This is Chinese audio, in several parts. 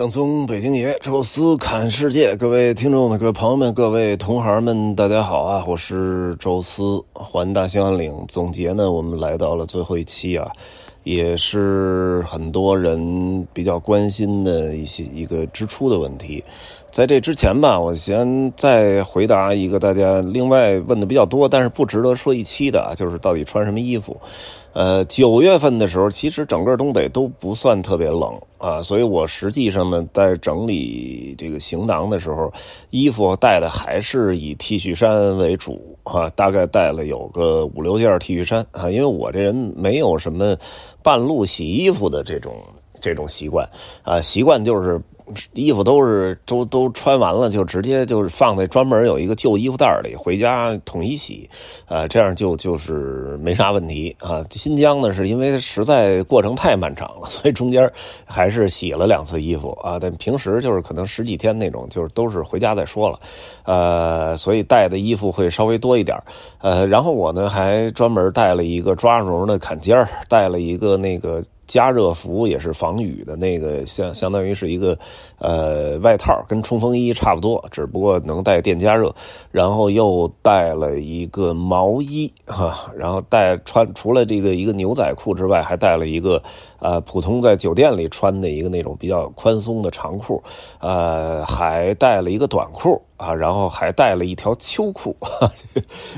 正宗北京爷，宙斯侃世界，各位听众的、各位朋友们、各位同行们，大家好啊！我是宙斯，环大兴安岭。总结呢，我们来到了最后一期啊，也是很多人比较关心的一些一个支出的问题。在这之前吧，我先再回答一个大家另外问的比较多，但是不值得说一期的啊，就是到底穿什么衣服？呃，九月份的时候，其实整个东北都不算特别冷啊，所以我实际上呢，在整理这个行囊的时候，衣服带的还是以 T 恤衫为主啊，大概带了有个五六件 T 恤衫啊，因为我这人没有什么半路洗衣服的这种这种习惯啊，习惯就是。衣服都是都都穿完了，就直接就是放在专门有一个旧衣服袋里，回家统一洗，啊，这样就就是没啥问题啊。新疆呢，是因为实在过程太漫长了，所以中间还是洗了两次衣服啊。但平时就是可能十几天那种，就是都是回家再说了，呃，所以带的衣服会稍微多一点呃，然后我呢还专门带了一个抓绒的坎肩带了一个那个。加热服也是防雨的那个，相相当于是一个，呃，外套，跟冲锋衣差不多，只不过能带电加热。然后又带了一个毛衣，哈，然后带穿除了这个一个牛仔裤之外，还带了一个。呃，普通在酒店里穿的一个那种比较宽松的长裤，呃，还带了一个短裤啊，然后还带了一条秋裤，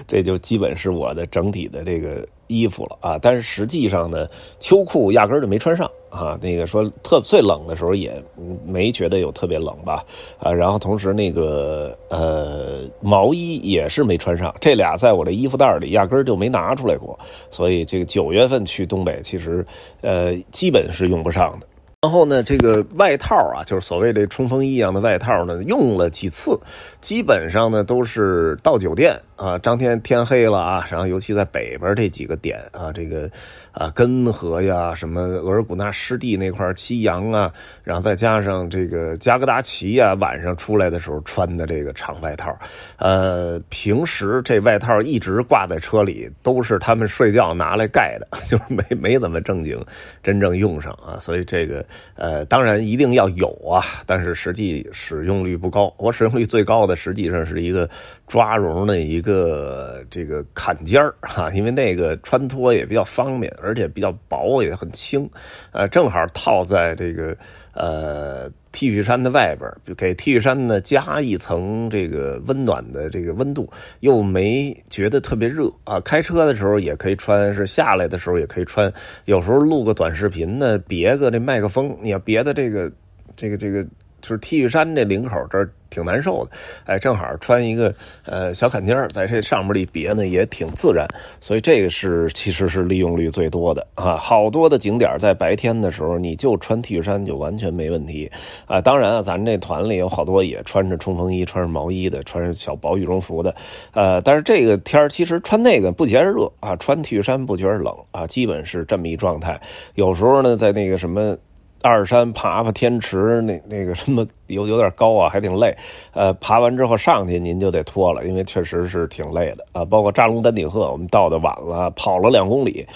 这就基本是我的整体的这个衣服了啊。但是实际上呢，秋裤压根儿就没穿上。啊，那个说特最冷的时候也没觉得有特别冷吧，啊，然后同时那个呃毛衣也是没穿上，这俩在我的衣服袋里压根儿就没拿出来过，所以这个九月份去东北其实呃基本是用不上的。然后呢，这个外套啊，就是所谓的冲锋衣一样的外套呢，用了几次，基本上呢都是到酒店啊，当天天黑了啊，然后尤其在北边这几个点啊，这个。啊，根河呀，什么额尔古纳湿地那块七阳啊，然后再加上这个加格达奇呀，晚上出来的时候穿的这个长外套，呃，平时这外套一直挂在车里，都是他们睡觉拿来盖的，就是没没怎么正经真正用上啊，所以这个呃，当然一定要有啊，但是实际使用率不高。我使用率最高的实际上是一个抓绒的一个这个坎肩儿哈，因为那个穿脱也比较方便。而且比较薄，也很轻，呃，正好套在这个呃 T 恤衫的外边，给 T 恤衫呢加一层这个温暖的这个温度，又没觉得特别热啊。开车的时候也可以穿，是下来的时候也可以穿。有时候录个短视频呢，别个这麦克风，你要别的这个这个这个，就是 T 恤衫这领口这儿。挺难受的，哎，正好穿一个呃小坎肩在这上面一别呢，也挺自然，所以这个是其实是利用率最多的啊。好多的景点在白天的时候，你就穿 T 恤衫就完全没问题啊。当然啊，咱这团里有好多也穿着冲锋衣、穿着毛衣的，穿着小薄羽绒服的，呃，但是这个天其实穿那个不觉得热啊，穿 T 恤衫不觉得冷啊，基本是这么一状态。有时候呢，在那个什么。二山爬爬天池，那那个什么有有点高啊，还挺累。呃，爬完之后上去您就得脱了，因为确实是挺累的啊。包括扎龙丹顶鹤，我们到的晚了，跑了两公里，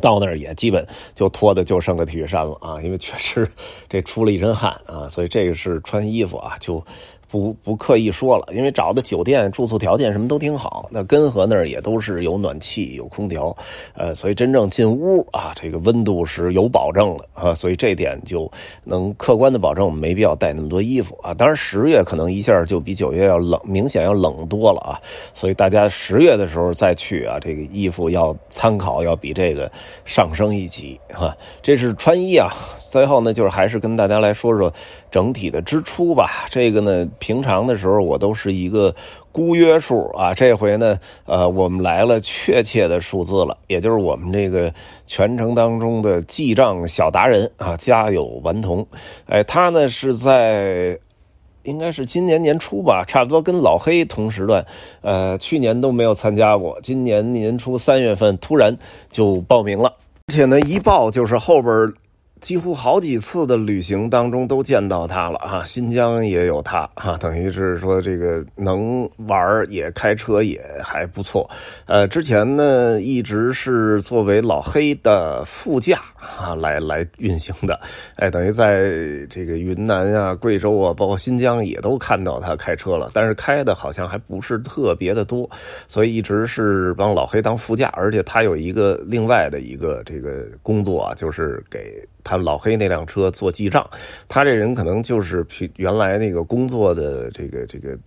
到那儿也基本就脱的就剩个体育衫了啊，因为确实这出了一身汗啊，所以这个是穿衣服啊就。不不刻意说了，因为找的酒店住宿条件什么都挺好，那根河那儿也都是有暖气有空调，呃，所以真正进屋啊，这个温度是有保证的啊，所以这点就能客观的保证我们没必要带那么多衣服啊。当然十月可能一下就比九月要冷，明显要冷多了啊，所以大家十月的时候再去啊，这个衣服要参考要比这个上升一级哈。这是穿衣啊，最后呢就是还是跟大家来说说整体的支出吧，这个呢。平常的时候我都是一个估约数啊，这回呢，呃，我们来了确切的数字了，也就是我们这个全程当中的记账小达人啊，家有顽童，哎，他呢是在应该是今年年初吧，差不多跟老黑同时段，呃，去年都没有参加过，今年年初三月份突然就报名了，而且呢一报就是后边。几乎好几次的旅行当中都见到他了啊，新疆也有他啊，等于是说这个能玩也开车也还不错。呃，之前呢一直是作为老黑的副驾啊来来运行的，哎，等于在这个云南啊、贵州啊，包括新疆也都看到他开车了，但是开的好像还不是特别的多，所以一直是帮老黑当副驾，而且他有一个另外的一个这个工作啊，就是给。他老黑那辆车做记账，他这人可能就是原来那个工作的这个这个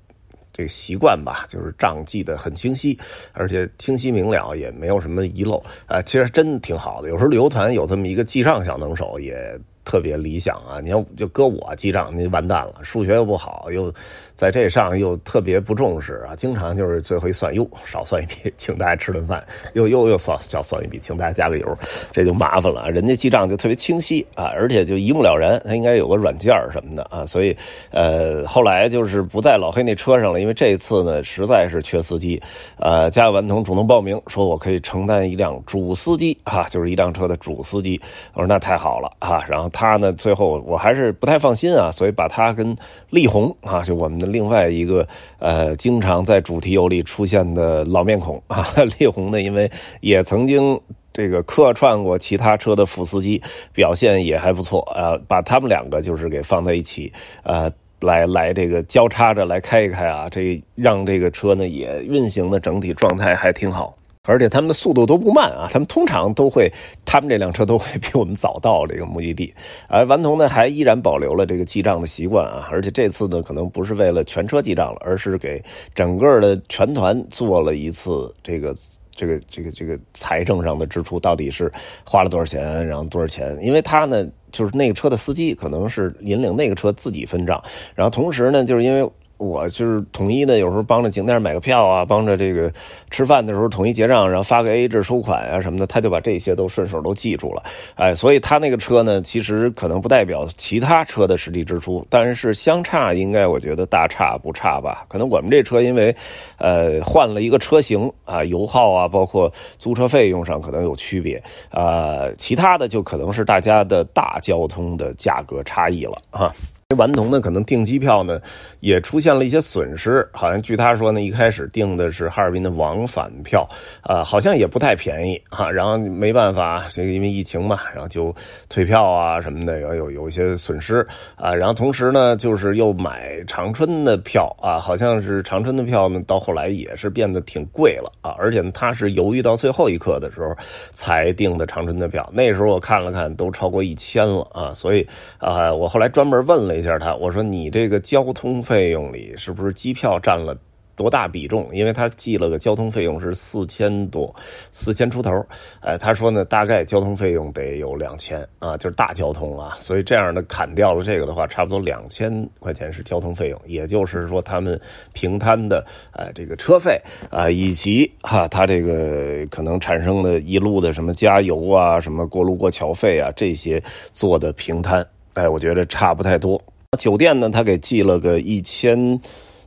这个习惯吧，就是账记得很清晰，而且清晰明了，也没有什么遗漏啊。其实真挺好的，有时候旅游团有这么一个记账小能手也。特别理想啊！你要就搁我记账，您完蛋了。数学又不好，又在这上又特别不重视啊，经常就是最后一算，哟，少算一笔，请大家吃顿饭，又又又算少算一笔，请大家加个油，这就麻烦了。人家记账就特别清晰啊，而且就一目了然。他应该有个软件什么的啊，所以呃，后来就是不在老黑那车上了，因为这次呢实在是缺司机，呃，加完童主动报名，说我可以承担一辆主司机啊，就是一辆车的主司机。我说那太好了啊，然后。他呢？最后我还是不太放心啊，所以把他跟力宏啊，就我们的另外一个呃，经常在主题游里出现的老面孔啊，力宏呢，因为也曾经这个客串过其他车的副司机，表现也还不错啊，把他们两个就是给放在一起，呃，来来这个交叉着来开一开啊，这让这个车呢也运行的整体状态还挺好。而且他们的速度都不慢啊，他们通常都会，他们这辆车都会比我们早到这个目的地。而顽童呢，还依然保留了这个记账的习惯啊，而且这次呢，可能不是为了全车记账了，而是给整个的全团做了一次这个这个这个这个财政上的支出，到底是花了多少钱，然后多少钱？因为他呢，就是那个车的司机可能是引领那个车自己分账，然后同时呢，就是因为。我就是统一的，有时候帮着景点买个票啊，帮着这个吃饭的时候统一结账，然后发个 A A 制收款啊什么的，他就把这些都顺手都记住了。哎，所以他那个车呢，其实可能不代表其他车的实际支出，但是相差应该我觉得大差不差吧。可能我们这车因为呃换了一个车型啊，油耗啊，包括租车费用上可能有区别啊，其他的就可能是大家的大交通的价格差异了啊。顽童呢，可能订机票呢，也出现了一些损失。好像据他说呢，一开始订的是哈尔滨的往返票，啊，好像也不太便宜哈。然后没办法，这个因为疫情嘛，然后就退票啊什么的，然后有有一些损失啊。然后同时呢，就是又买长春的票啊，好像是长春的票呢，到后来也是变得挺贵了啊。而且他是犹豫到最后一刻的时候才订的长春的票，那时候我看了看，都超过一千了啊。所以啊，我后来专门问了。一下他，我说你这个交通费用里是不是机票占了多大比重？因为他记了个交通费用是四千多，四千出头。哎，他说呢，大概交通费用得有两千啊，就是大交通啊。所以这样的砍掉了这个的话，差不多两千块钱是交通费用，也就是说他们平摊的哎这个车费啊，以及哈他这个可能产生的一路的什么加油啊、什么过路过桥费啊这些做的平摊，哎，我觉得差不太多。酒店呢，他给寄了个一千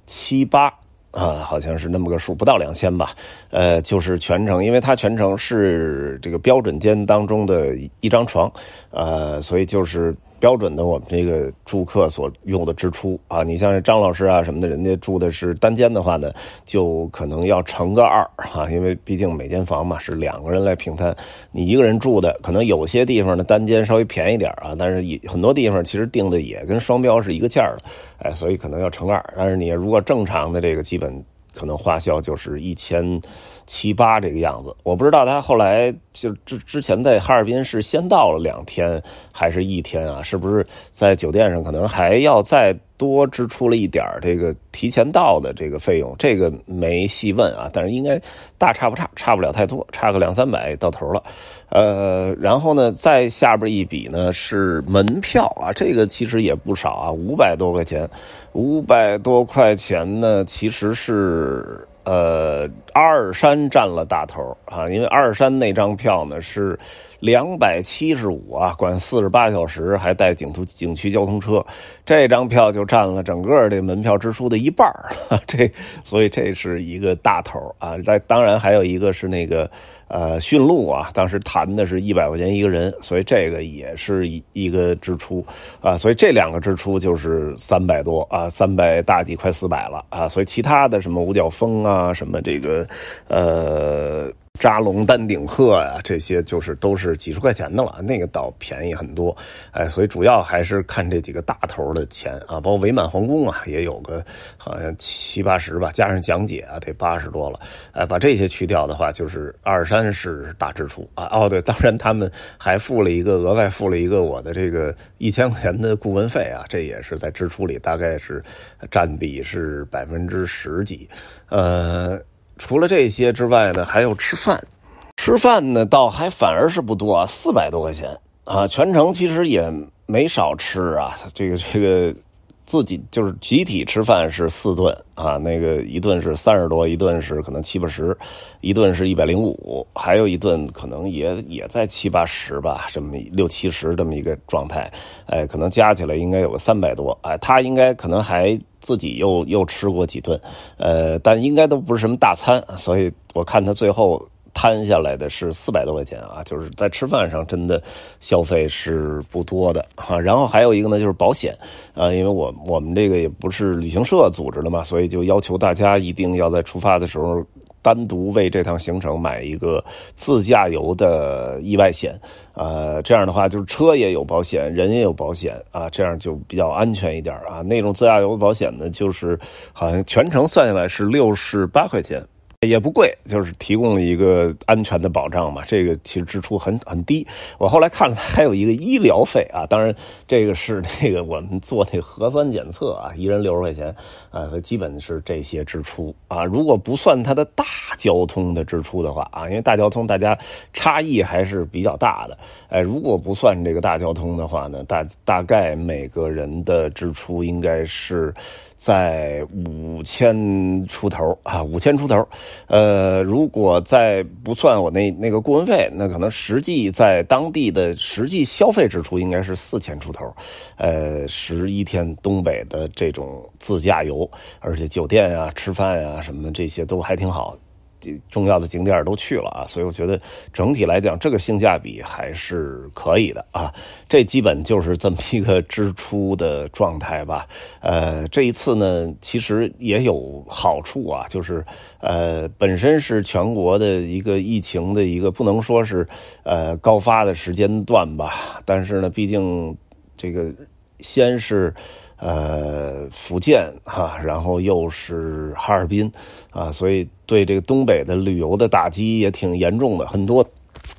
七八啊，好像是那么个数，不到两千吧。呃，就是全程，因为他全程是这个标准间当中的一张床，呃，所以就是。标准的我们这个住客所用的支出啊，你像张老师啊什么的，人家住的是单间的话呢，就可能要乘个二啊，因为毕竟每间房嘛是两个人来平摊，你一个人住的可能有些地方的单间稍微便宜点啊，但是也很多地方其实定的也跟双标是一个价的，哎，所以可能要乘二。但是你如果正常的这个基本。可能花销就是一千七八这个样子，我不知道他后来就之之前在哈尔滨是先到了两天还是一天啊？是不是在酒店上可能还要再？多支出了一点这个提前到的这个费用，这个没细问啊，但是应该大差不差，差不了太多，差个两三百到头了。呃，然后呢，再下边一笔呢是门票啊，这个其实也不少啊，五百多块钱，五百多块钱呢，其实是。呃，阿尔山占了大头啊，因为阿尔山那张票呢是两百七十五啊，管四十八小时，还带景图景区交通车，这张票就占了整个这门票支出的一半 这所以这是一个大头啊。再当然还有一个是那个呃驯鹿啊，当时谈的是一百块钱一个人，所以这个也是一一个支出啊。所以这两个支出就是三百多啊，三百大几快四百了啊。所以其他的什么五角峰啊，什么这个呃。扎龙丹顶鹤呀，这些就是都是几十块钱的了，那个倒便宜很多，哎，所以主要还是看这几个大头的钱啊，包括伪满皇宫啊，也有个好像七八十吧，加上讲解啊，得八十多了，哎，把这些去掉的话，就是二三是大支出啊。哦，对，当然他们还付了一个额外付了一个我的这个一千块钱的顾问费啊，这也是在支出里大概是占比是百分之十几，呃。除了这些之外呢，还有吃饭。吃饭呢，倒还反而是不多啊，四百多块钱啊。全程其实也没少吃啊。这个这个，自己就是集体吃饭是四顿啊。那个一顿是三十多，一顿是可能七八十，一顿是一百零五，还有一顿可能也也在七八十吧，这么六七十这么一个状态。哎，可能加起来应该有个三百多。哎，他应该可能还。自己又又吃过几顿，呃，但应该都不是什么大餐，所以我看他最后摊下来的是四百多块钱啊，就是在吃饭上真的消费是不多的哈。然后还有一个呢，就是保险啊，因为我我们这个也不是旅行社组织的嘛，所以就要求大家一定要在出发的时候。单独为这趟行程买一个自驾游的意外险，呃，这样的话就是车也有保险，人也有保险啊，这样就比较安全一点啊。那种自驾游的保险呢，就是好像全程算下来是六十八块钱。也不贵，就是提供了一个安全的保障嘛。这个其实支出很很低。我后来看了，还有一个医疗费啊，当然这个是那个我们做那核酸检测啊，一人六十块钱啊，基本是这些支出啊。如果不算它的大交通的支出的话啊，因为大交通大家差异还是比较大的。哎，如果不算这个大交通的话呢，大大概每个人的支出应该是。在五千出头啊，五千出头，呃，如果再不算我那那个顾问费，那可能实际在当地的实际消费支出应该是四千出头，呃，十一天东北的这种自驾游，而且酒店啊、吃饭啊什么这些都还挺好。重要的景点都去了啊，所以我觉得整体来讲，这个性价比还是可以的啊。这基本就是这么一个支出的状态吧。呃，这一次呢，其实也有好处啊，就是呃，本身是全国的一个疫情的一个不能说是呃高发的时间段吧，但是呢，毕竟这个先是。呃，福建哈，然后又是哈尔滨啊，所以对这个东北的旅游的打击也挺严重的，很多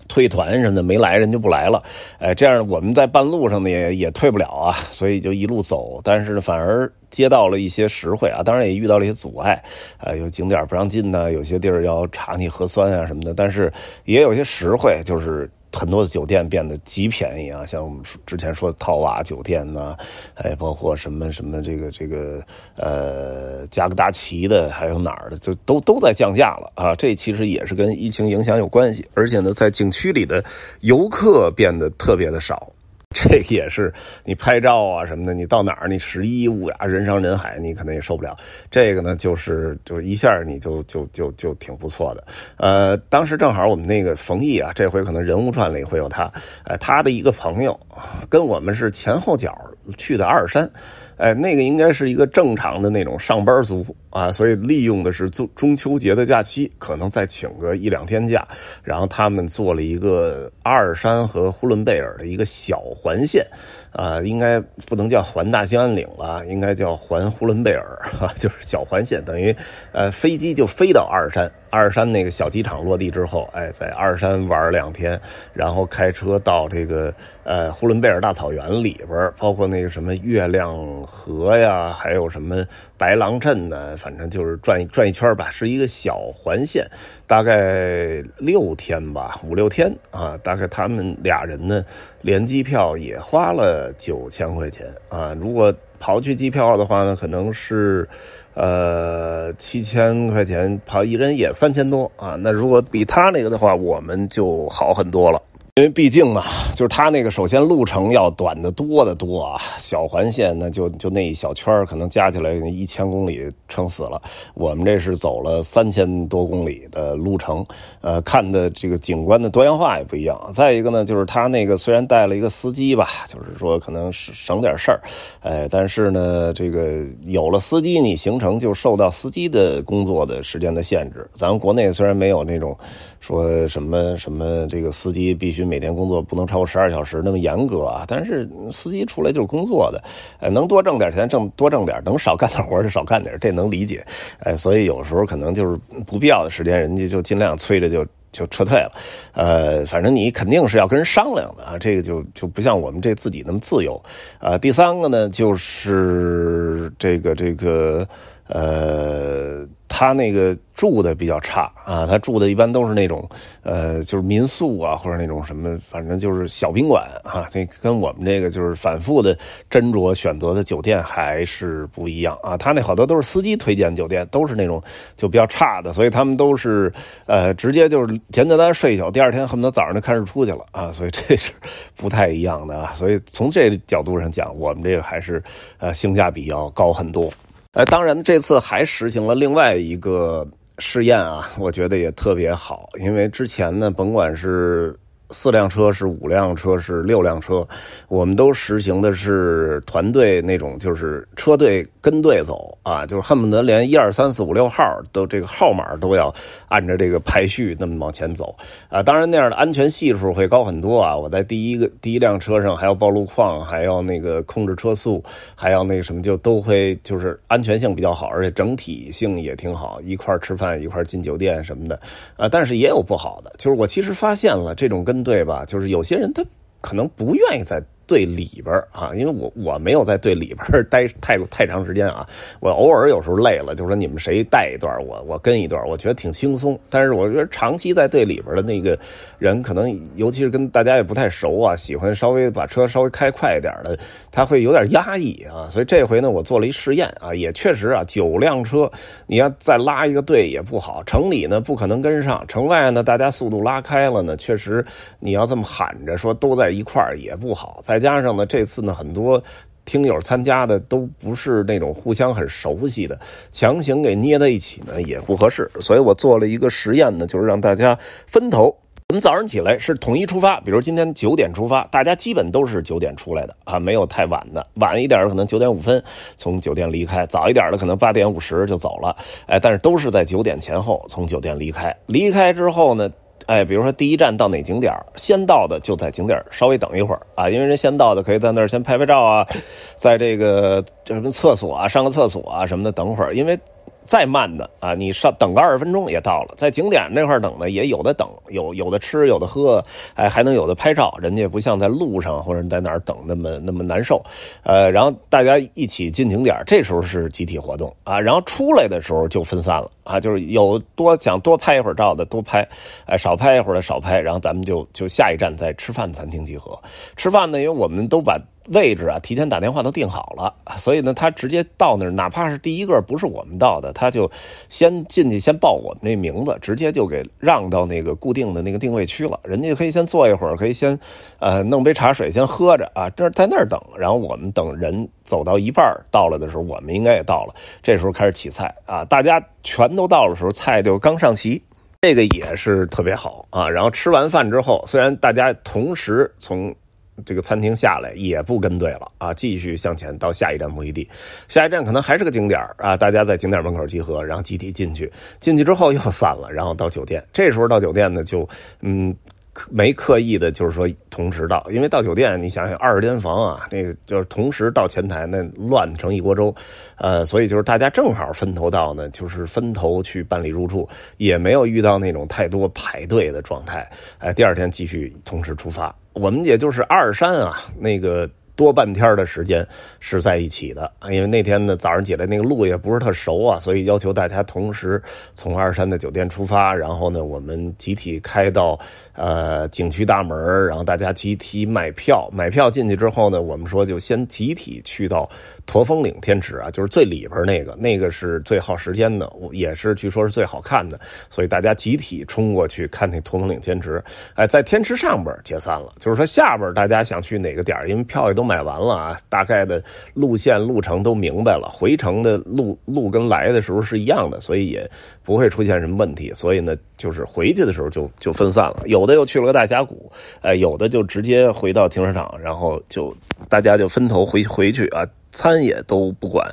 退团什么的没来，人就不来了。哎，这样我们在半路上呢也也退不了啊，所以就一路走，但是反而接到了一些实惠啊，当然也遇到了一些阻碍，啊，有景点不让进呢，有些地儿要查你核酸啊什么的，但是也有些实惠，就是。很多的酒店变得极便宜啊，像我们之前说的套娃酒店呐，哎，包括什么什么这个这个呃加格达奇的，还有哪儿的，就都都在降价了啊。这其实也是跟疫情影响有关系，而且呢，在景区里的游客变得特别的少。这也是你拍照啊什么的，你到哪儿你十一五呀，人山人海，你可能也受不了。这个呢，就是就是一下你就就就就挺不错的。呃，当时正好我们那个冯毅啊，这回可能人物传里会有他，呃，他的一个朋友跟我们是前后脚去的阿尔山。哎，那个应该是一个正常的那种上班族啊，所以利用的是中中秋节的假期，可能再请个一两天假，然后他们做了一个阿尔山和呼伦贝尔的一个小环线。啊，应该不能叫环大兴安岭了，应该叫环呼伦贝尔，哈，就是小环线，等于，呃，飞机就飞到阿尔山，阿尔山那个小机场落地之后，哎，在阿尔山玩两天，然后开车到这个呃呼伦贝尔大草原里边，包括那个什么月亮河呀，还有什么白狼镇呢，反正就是转转一圈吧，是一个小环线，大概六天吧，五六天啊，大概他们俩人呢。连机票也花了九千块钱啊！如果刨去机票的话呢，可能是，呃，七千块钱，跑一人也三千多啊！那如果比他那个的话，我们就好很多了。因为毕竟嘛，就是它那个首先路程要短的多的多啊，小环线呢就就那一小圈可能加起来一千公里撑死了。我们这是走了三千多公里的路程，呃，看的这个景观的多样化也不一样。再一个呢，就是他那个虽然带了一个司机吧，就是说可能省省点事儿，哎，但是呢，这个有了司机，你行程就受到司机的工作的时间的限制。咱们国内虽然没有那种说什么什么这个司机必须。每天工作不能超过十二小时，那么严格啊！但是司机出来就是工作的，呃，能多挣点钱挣多挣点，能少干点活就少干点，这能理解。哎，所以有时候可能就是不必要的时间，人家就尽量催着就就撤退了。呃，反正你肯定是要跟人商量的啊，这个就就不像我们这自己那么自由。啊，第三个呢，就是这个这个呃。他那个住的比较差啊，他住的一般都是那种，呃，就是民宿啊，或者那种什么，反正就是小宾馆啊。这跟我们这个就是反复的斟酌选择的酒店还是不一样啊。他那好多都是司机推荐酒店，都是那种就比较差的，所以他们都是呃直接就是简简单单睡一宿，第二天恨不得早上就看日出去了啊。所以这是不太一样的啊。所以从这角度上讲，我们这个还是呃性价比要高很多。呃，当然，这次还实行了另外一个试验啊，我觉得也特别好，因为之前呢，甭管是。四辆车是五辆车是六辆车，我们都实行的是团队那种，就是车队跟队走啊，就是恨不得连一二三四五六号都这个号码都要按照这个排序那么往前走啊。当然那样的安全系数会高很多啊。我在第一个第一辆车上还要报路况，还要那个控制车速，还要那个什么，就都会就是安全性比较好，而且整体性也挺好，一块吃饭一块进酒店什么的啊。但是也有不好的，就是我其实发现了这种跟。对吧？就是有些人他可能不愿意在。队里边啊，因为我我没有在队里边待太太长时间啊，我偶尔有时候累了，就是说你们谁带一段，我我跟一段，我觉得挺轻松。但是我觉得长期在队里边的那个人，可能尤其是跟大家也不太熟啊，喜欢稍微把车稍微开快一点的，他会有点压抑啊。所以这回呢，我做了一试验啊，也确实啊，九辆车你要再拉一个队也不好，城里呢不可能跟上，城外呢大家速度拉开了呢，确实你要这么喊着说都在一块儿也不好，在。再加上呢，这次呢，很多听友参加的都不是那种互相很熟悉的，强行给捏在一起呢也不合适，所以我做了一个实验呢，就是让大家分头。我们早上起来是统一出发，比如今天九点出发，大家基本都是九点出来的啊，没有太晚的，晚一点的可能九点五分从酒店离开，早一点的可能八点五十就走了，哎，但是都是在九点前后从酒店离开。离开之后呢？哎，比如说第一站到哪景点先到的就在景点稍微等一会儿啊，因为人先到的可以在那儿先拍拍照啊，在这个什么厕所啊、上个厕所啊什么的等会儿，因为。再慢的啊，你上等个二十分钟也到了，在景点那块等的也有的等，有有的吃，有的喝，哎，还能有的拍照，人家不像在路上或者在哪儿等那么那么难受，呃，然后大家一起进景点，这时候是集体活动啊，然后出来的时候就分散了啊，就是有多想多拍一会儿照的多拍，哎，少拍一会儿的少拍，然后咱们就就下一站在吃饭餐厅集合，吃饭呢，因为我们都把。位置啊，提前打电话都定好了，所以呢，他直接到那儿，哪怕是第一个不是我们到的，他就先进去，先报我们那名字，直接就给让到那个固定的那个定位区了。人家可以先坐一会儿，可以先呃弄杯茶水先喝着啊，这在那儿等。然后我们等人走到一半到了的时候，我们应该也到了，这时候开始起菜啊，大家全都到的时候，菜就刚上齐，这个也是特别好啊。然后吃完饭之后，虽然大家同时从。这个餐厅下来也不跟队了啊，继续向前到下一站目的地。下一站可能还是个景点啊，大家在景点门口集合，然后集体进去。进去之后又散了，然后到酒店。这时候到酒店呢，就嗯。没刻意的，就是说同时到，因为到酒店，你想想二十间房啊，那个就是同时到前台，那乱成一锅粥，呃，所以就是大家正好分头到呢，就是分头去办理入住，也没有遇到那种太多排队的状态。哎，第二天继续同时出发，我们也就是阿尔山啊，那个多半天的时间是在一起的。因为那天呢早上起来那个路也不是特熟啊，所以要求大家同时从二山的酒店出发，然后呢我们集体开到呃景区大门，然后大家集体买票，买票进去之后呢，我们说就先集体去到驼峰岭天池啊，就是最里边那个，那个是最耗时间的，也是据说是最好看的，所以大家集体冲过去看那驼峰岭天池。哎，在天池上边解散了，就是说下边大家想去哪个点因为票也都买完了啊，大概的路线路程都明白了，回程的路路跟来的时候是一样的，所以也不会出现什么问题。所以呢，就是回去的时候就就分散了，有的又去了个大峡谷，哎，有的就直接回到停车场，然后就大家就分头回回去啊，餐也都不管。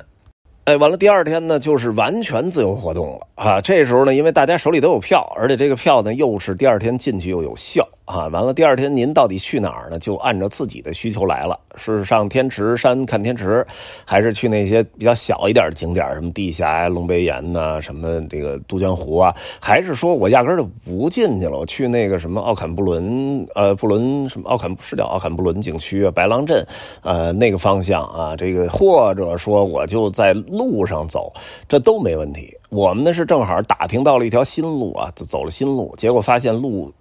哎，完了，第二天呢，就是完全自由活动了啊！这时候呢，因为大家手里都有票，而且这个票呢，又是第二天进去又有效。啊，完了，第二天您到底去哪儿呢？就按照自己的需求来了，是上天池山看天池，还是去那些比较小一点的景点，什么地峡呀、龙背岩呐，什么这个杜鹃湖啊？还是说我压根就不进去了，我去那个什么奥坎布伦，呃，布伦什么奥坎是叫奥坎布伦景区啊，白狼镇，呃，那个方向啊，这个或者说我就在路上走，这都没问题。我们呢是正好打听到了一条新路啊，走了新路，结果发现路。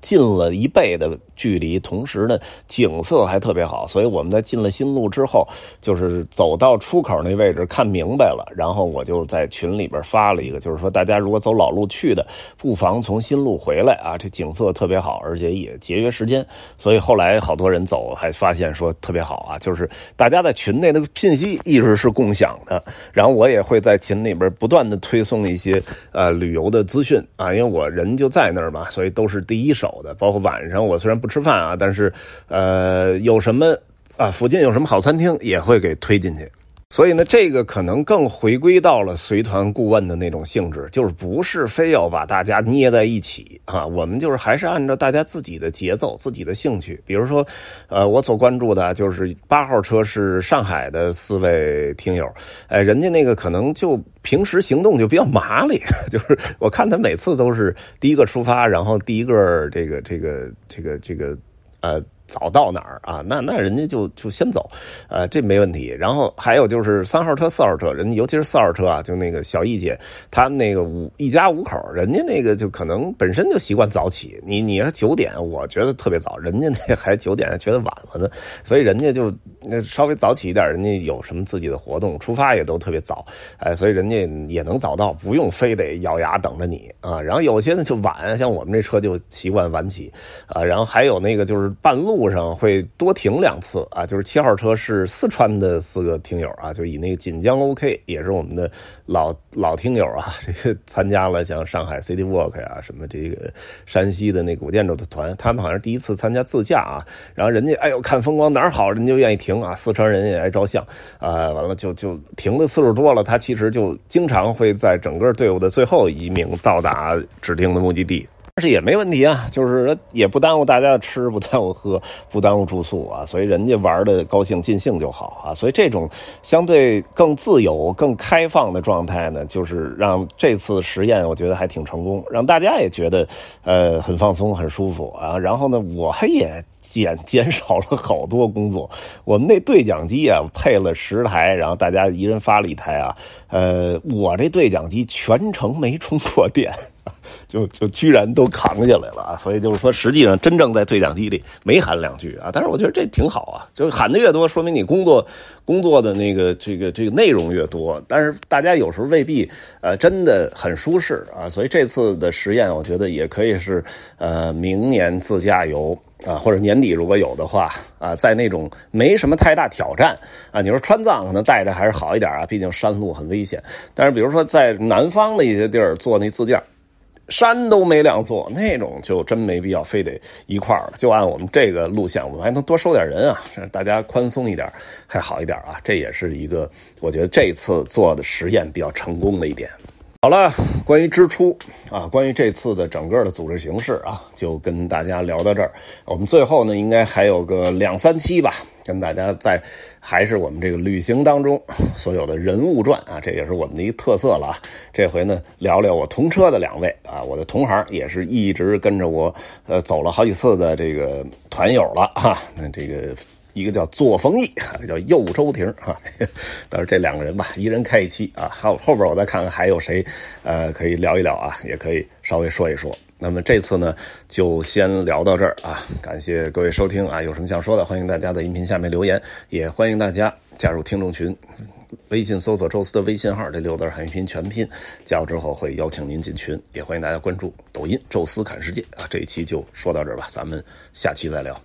近了一倍的距离，同时呢，景色还特别好，所以我们在进了新路之后，就是走到出口那位置看明白了，然后我就在群里边发了一个，就是说大家如果走老路去的，不妨从新路回来啊，这景色特别好，而且也节约时间。所以后来好多人走还发现说特别好啊，就是大家在群内的信息一直是共享的，然后我也会在群里边不断的推送一些呃旅游的资讯啊，因为我人就在那儿嘛，所以都是第一手。有的，包括晚上我虽然不吃饭啊，但是，呃，有什么啊，附近有什么好餐厅也会给推进去。所以呢，这个可能更回归到了随团顾问的那种性质，就是不是非要把大家捏在一起啊，我们就是还是按照大家自己的节奏、自己的兴趣。比如说，呃，我所关注的就是八号车是上海的四位听友，哎，人家那个可能就平时行动就比较麻利，就是我看他每次都是第一个出发，然后第一个这个这个这个这个呃。早到哪儿啊？那那人家就就先走，呃，这没问题。然后还有就是三号车、四号车，人家尤其是四号车啊，就那个小易姐，他们那个五一家五口，人家那个就可能本身就习惯早起。你你说九点，我觉得特别早，人家那还九点觉得晚了呢，所以人家就那稍微早起一点，人家有什么自己的活动，出发也都特别早，哎，所以人家也能早到，不用非得咬牙等着你啊。然后有些呢就晚，像我们这车就习惯晚起啊。然后还有那个就是半路。路上会多停两次啊，就是七号车是四川的四个听友啊，就以那个锦江 OK 也是我们的老老听友啊，这个参加了像上海 City Walk 呀，什么这个山西的那古建筑的团，他们好像第一次参加自驾啊，然后人家哎呦看风光哪儿好，人家就愿意停啊，四川人也爱照相啊，完了就就停的次数多了，他其实就经常会在整个队伍的最后一名到达指定的目的地。但是也没问题啊，就是也不耽误大家的吃，不耽误喝，不耽误住宿啊，所以人家玩的高兴尽兴就好啊。所以这种相对更自由、更开放的状态呢，就是让这次实验我觉得还挺成功，让大家也觉得呃很放松、很舒服啊。然后呢，我也减 减少了好多工作。我们那对讲机啊配了十台，然后大家一人发了一台啊。呃，我这对讲机全程没充过电。就就居然都扛下来了啊！所以就是说，实际上真正在对讲机里没喊两句啊。但是我觉得这挺好啊，就喊的越多，说明你工作工作的那个这个这个内容越多。但是大家有时候未必呃真的很舒适啊。所以这次的实验，我觉得也可以是呃明年自驾游啊，或者年底如果有的话啊，在那种没什么太大挑战啊，你说川藏可能带着还是好一点啊，毕竟山路很危险。但是比如说在南方的一些地儿做那自驾。山都没两座，那种就真没必要非得一块儿了，就按我们这个路线，我们还能多收点人啊，大家宽松一点还好一点啊，这也是一个我觉得这次做的实验比较成功的一点。好了，关于支出啊，关于这次的整个的组织形式啊，就跟大家聊到这儿。我们最后呢，应该还有个两三期吧，跟大家在还是我们这个旅行当中所有的人物传啊，这也是我们的一特色了啊。这回呢，聊聊我同车的两位啊，我的同行也是一直跟着我呃走了好几次的这个团友了哈。那这个。一个叫左逢义，叫右周庭啊。到时候这两个人吧，一人开一期啊。后后边我再看看还有谁，呃，可以聊一聊啊，也可以稍微说一说。那么这次呢，就先聊到这儿啊！感谢各位收听啊！有什么想说的，欢迎大家在音频下面留言，也欢迎大家加入听众群。微信搜索“宙斯”的微信号，这六字汉语拼全拼，加入之后会邀请您进群。也欢迎大家关注抖音“宙斯看世界”啊！这一期就说到这儿吧，咱们下期再聊。